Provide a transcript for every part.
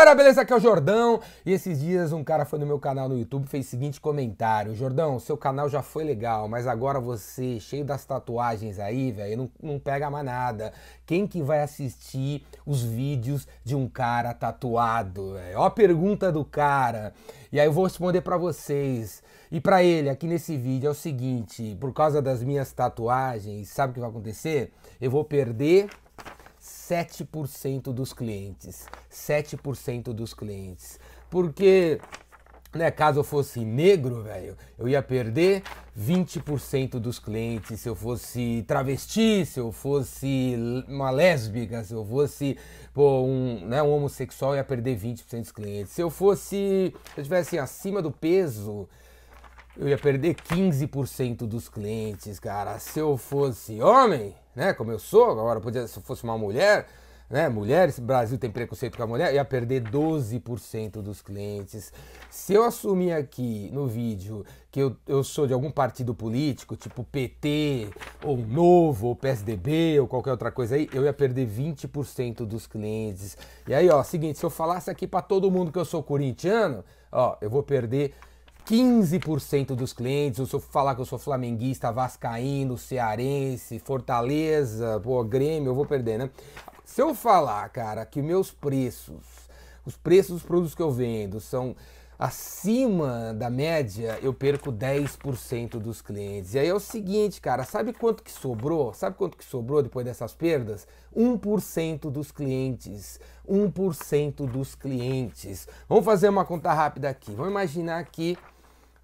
galera, beleza? Aqui é o Jordão. E esses dias um cara foi no meu canal no YouTube e fez o seguinte comentário: Jordão, seu canal já foi legal, mas agora você, cheio das tatuagens aí, velho, não, não pega mais nada. Quem que vai assistir os vídeos de um cara tatuado? Véio? Ó a pergunta do cara. E aí eu vou responder para vocês. E para ele, aqui nesse vídeo, é o seguinte: por causa das minhas tatuagens, sabe o que vai acontecer? Eu vou perder 7% dos clientes. 7% dos clientes. Porque, né, caso eu fosse negro, velho, eu ia perder 20% dos clientes. Se eu fosse travesti, se eu fosse uma lésbica, se eu fosse pô, um, né, um homossexual, eu ia perder 20% dos clientes. Se eu fosse, se eu tivesse acima do peso, eu ia perder 15% dos clientes, cara. Se eu fosse homem, né? Como eu sou, agora podia, se eu fosse uma mulher, né? Mulheres, Brasil tem preconceito com a mulher, ia perder 12% dos clientes. Se eu assumir aqui no vídeo que eu, eu sou de algum partido político, tipo PT, ou Novo, ou PSDB, ou qualquer outra coisa aí, eu ia perder 20% dos clientes. E aí, ó, seguinte, se eu falasse aqui para todo mundo que eu sou corintiano, ó, eu vou perder 15% dos clientes, se eu falar que eu sou flamenguista, vascaíno, cearense, Fortaleza, pô, Grêmio, eu vou perder, né? Se eu falar, cara, que meus preços, os preços dos produtos que eu vendo são acima da média, eu perco 10% dos clientes. E aí é o seguinte, cara, sabe quanto que sobrou? Sabe quanto que sobrou depois dessas perdas? 1% dos clientes. 1% dos clientes. Vamos fazer uma conta rápida aqui. Vamos imaginar que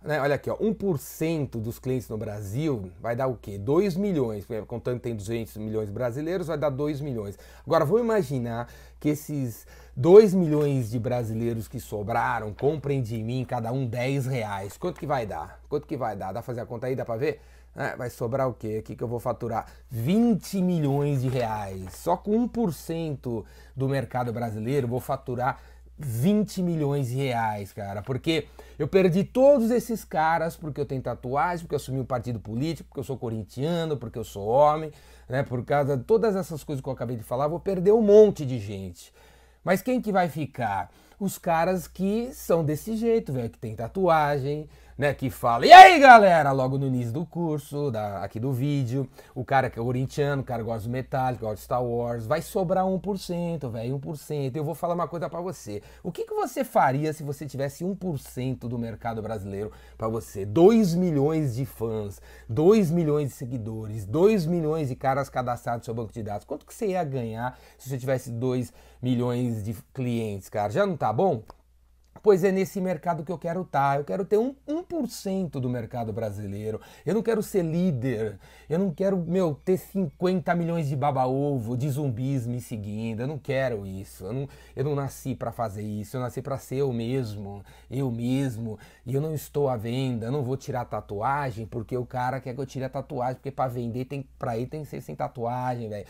né? Olha aqui, ó, 1% dos clientes no Brasil vai dar o quê? 2 milhões. Contando que tem 200 milhões brasileiros, vai dar 2 milhões. Agora, vamos imaginar que esses 2 milhões de brasileiros que sobraram comprem de mim cada um 10 reais. Quanto que vai dar? Quanto que vai dar? Dá pra fazer a conta aí? Dá pra ver? É, vai sobrar o quê? Aqui que eu vou faturar 20 milhões de reais. Só com 1% do mercado brasileiro vou faturar 20 milhões de reais, cara. Porque eu perdi todos esses caras porque eu tenho tatuagem, porque eu assumi um partido político, porque eu sou corintiano, porque eu sou homem, né? Por causa de todas essas coisas que eu acabei de falar, vou perder um monte de gente. Mas quem que vai ficar? Os caras que são desse jeito, velho, que tem tatuagem, né, que fala, e aí galera, logo no início do curso, da, aqui do vídeo, o cara que é corintiano, o cara gosta do Metallica, gosta de Star Wars, vai sobrar 1%, velho, 1%. Eu vou falar uma coisa para você. O que, que você faria se você tivesse 1% do mercado brasileiro para você? 2 milhões de fãs, 2 milhões de seguidores, 2 milhões de caras cadastrados no seu banco de dados. Quanto que você ia ganhar se você tivesse 2 milhões de clientes, cara? Já não tá bom? Pois é nesse mercado que eu quero estar. Tá. Eu quero ter um, 1% do mercado brasileiro. Eu não quero ser líder. Eu não quero, meu, ter 50 milhões de baba-ovo, de zumbis me seguindo. Eu não quero isso. Eu não, eu não nasci para fazer isso. Eu nasci para ser eu mesmo. Eu mesmo. E eu não estou à venda. Eu não vou tirar tatuagem porque o cara quer que eu tire a tatuagem. Porque para vender, tem, pra ele tem que ser sem tatuagem, velho.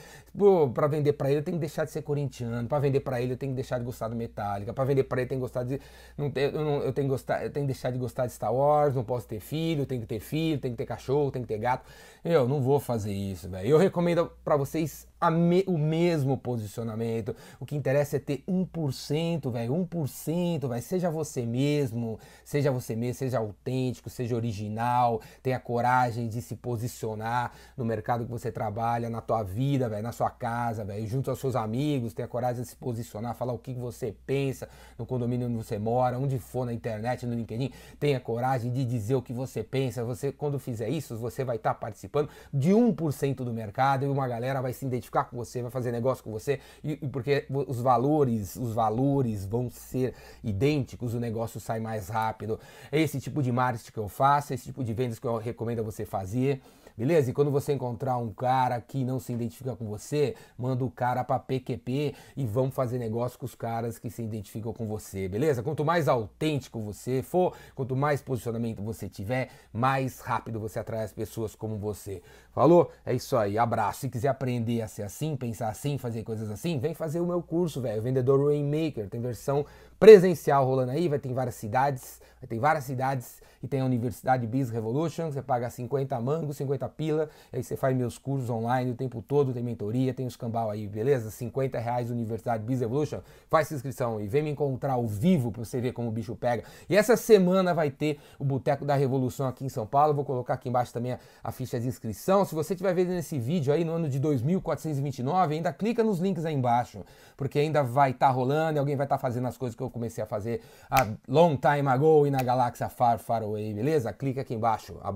Pra vender pra ele, eu tenho que deixar de ser corintiano. Pra vender pra ele, eu tenho que deixar de gostar do Metallica. Pra vender pra ele, eu tenho que gostar de não, eu, não, eu, tenho gostar, eu tenho que deixar de gostar de Star Wars, não posso ter filho, tenho que ter filho, tenho que ter cachorro, tenho que ter gato. Eu não vou fazer isso, velho. Eu recomendo para vocês me, o mesmo posicionamento. O que interessa é ter 1%, velho. 1%, velho. Seja você mesmo, seja você mesmo, seja autêntico, seja original, tenha coragem de se posicionar no mercado que você trabalha, na tua vida, velho, na sua casa, velho, junto aos seus amigos, tenha coragem de se posicionar, falar o que você pensa no condomínio onde você mora, onde for na internet, no LinkedIn, tenha coragem de dizer o que você pensa. Você quando fizer isso, você vai estar tá participando de 1% do mercado e uma galera vai se identificar com você, vai fazer negócio com você, e, porque os valores, os valores vão ser idênticos, o negócio sai mais rápido. É esse tipo de marketing que eu faço, esse tipo de vendas que eu recomendo a você fazer. Beleza? E quando você encontrar um cara que não se identifica com você, manda o cara para PQP e vamos fazer negócio com os caras que se identificam com você, beleza? Quanto mais autêntico você for, quanto mais posicionamento você tiver, mais rápido você atrai as pessoas como você. Falou? É isso aí. Abraço. Se quiser aprender a ser assim, pensar assim, fazer coisas assim, vem fazer o meu curso, velho. Vendedor Rainmaker. Tem versão presencial rolando aí, vai ter várias cidades, vai ter várias cidades e tem a Universidade Biz Revolution, você paga 50 mangos, 50 50 pila, aí você faz meus cursos online o tempo todo, tem mentoria, tem os cambal aí, beleza? 50 reais Universidade Biz Evolution, faz inscrição e vem me encontrar ao vivo pra você ver como o bicho pega. E essa semana vai ter o Boteco da Revolução aqui em São Paulo, vou colocar aqui embaixo também a, a ficha de inscrição. Se você estiver vendo esse vídeo aí no ano de 2429, ainda clica nos links aí embaixo, porque ainda vai estar tá rolando e alguém vai estar tá fazendo as coisas que eu comecei a fazer a long time ago e na galáxia far, far away, beleza? Clica aqui embaixo.